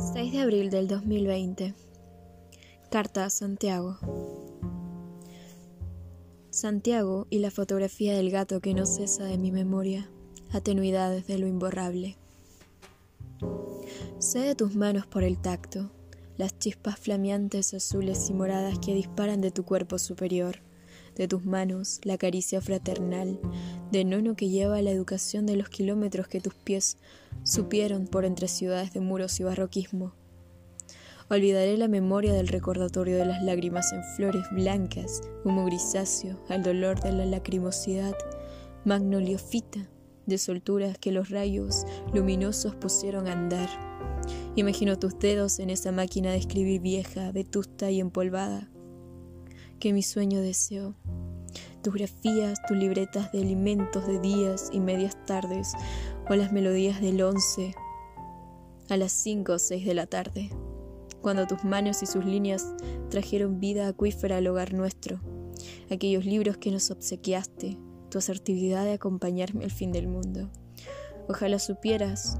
6 de abril del 2020. Carta a Santiago. Santiago y la fotografía del gato que no cesa de mi memoria, atenuidades de lo imborrable. Sé de tus manos por el tacto, las chispas flameantes azules y moradas que disparan de tu cuerpo superior, de tus manos la caricia fraternal, de nono que lleva la educación de los kilómetros que tus pies supieron por entre ciudades de muros y barroquismo. Olvidaré la memoria del recordatorio de las lágrimas en flores blancas, humo grisáceo, al dolor de la lacrimosidad, magnoliofita, de solturas que los rayos luminosos pusieron a andar. Imagino tus dedos en esa máquina de escribir vieja, vetusta y empolvada, que mi sueño deseo tus grafías, tus libretas de alimentos de días y medias tardes, o las melodías del once a las cinco o seis de la tarde, cuando tus manos y sus líneas trajeron vida acuífera al hogar nuestro, aquellos libros que nos obsequiaste, tu asertividad de acompañarme al fin del mundo. Ojalá supieras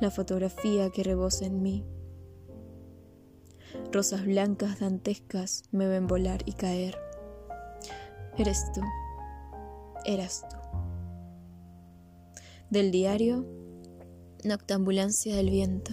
la fotografía que rebosa en mí. Rosas blancas dantescas me ven volar y caer. Eres tú. Eras tú. Del diario Noctambulancia del viento.